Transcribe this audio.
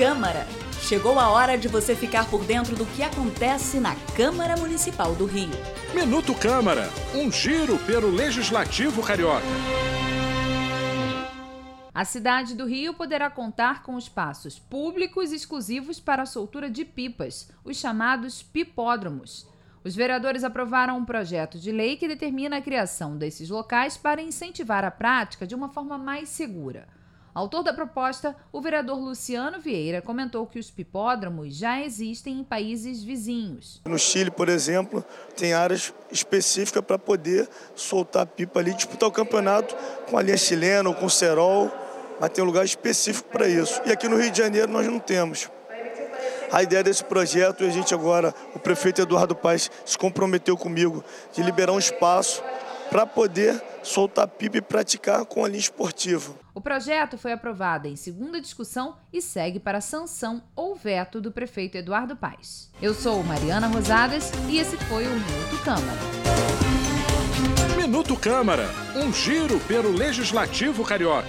Câmara. Chegou a hora de você ficar por dentro do que acontece na Câmara Municipal do Rio. Minuto Câmara, um giro pelo Legislativo Carioca. A cidade do Rio poderá contar com espaços públicos exclusivos para a soltura de pipas, os chamados pipódromos. Os vereadores aprovaram um projeto de lei que determina a criação desses locais para incentivar a prática de uma forma mais segura. Autor da proposta, o vereador Luciano Vieira comentou que os pipódromos já existem em países vizinhos. No Chile, por exemplo, tem áreas específicas para poder soltar pipa ali, disputar o campeonato com a linha chilena ou com o cerol, mas tem um lugar específico para isso. E aqui no Rio de Janeiro nós não temos. A ideia desse projeto, e a gente agora, o prefeito Eduardo Paes se comprometeu comigo de liberar um espaço para poder soltar pipa e praticar com a linha esportiva. O projeto foi aprovado em segunda discussão e segue para sanção ou veto do prefeito Eduardo Paes. Eu sou Mariana Rosadas e esse foi o Minuto Câmara. Minuto Câmara, um giro pelo Legislativo Carioca.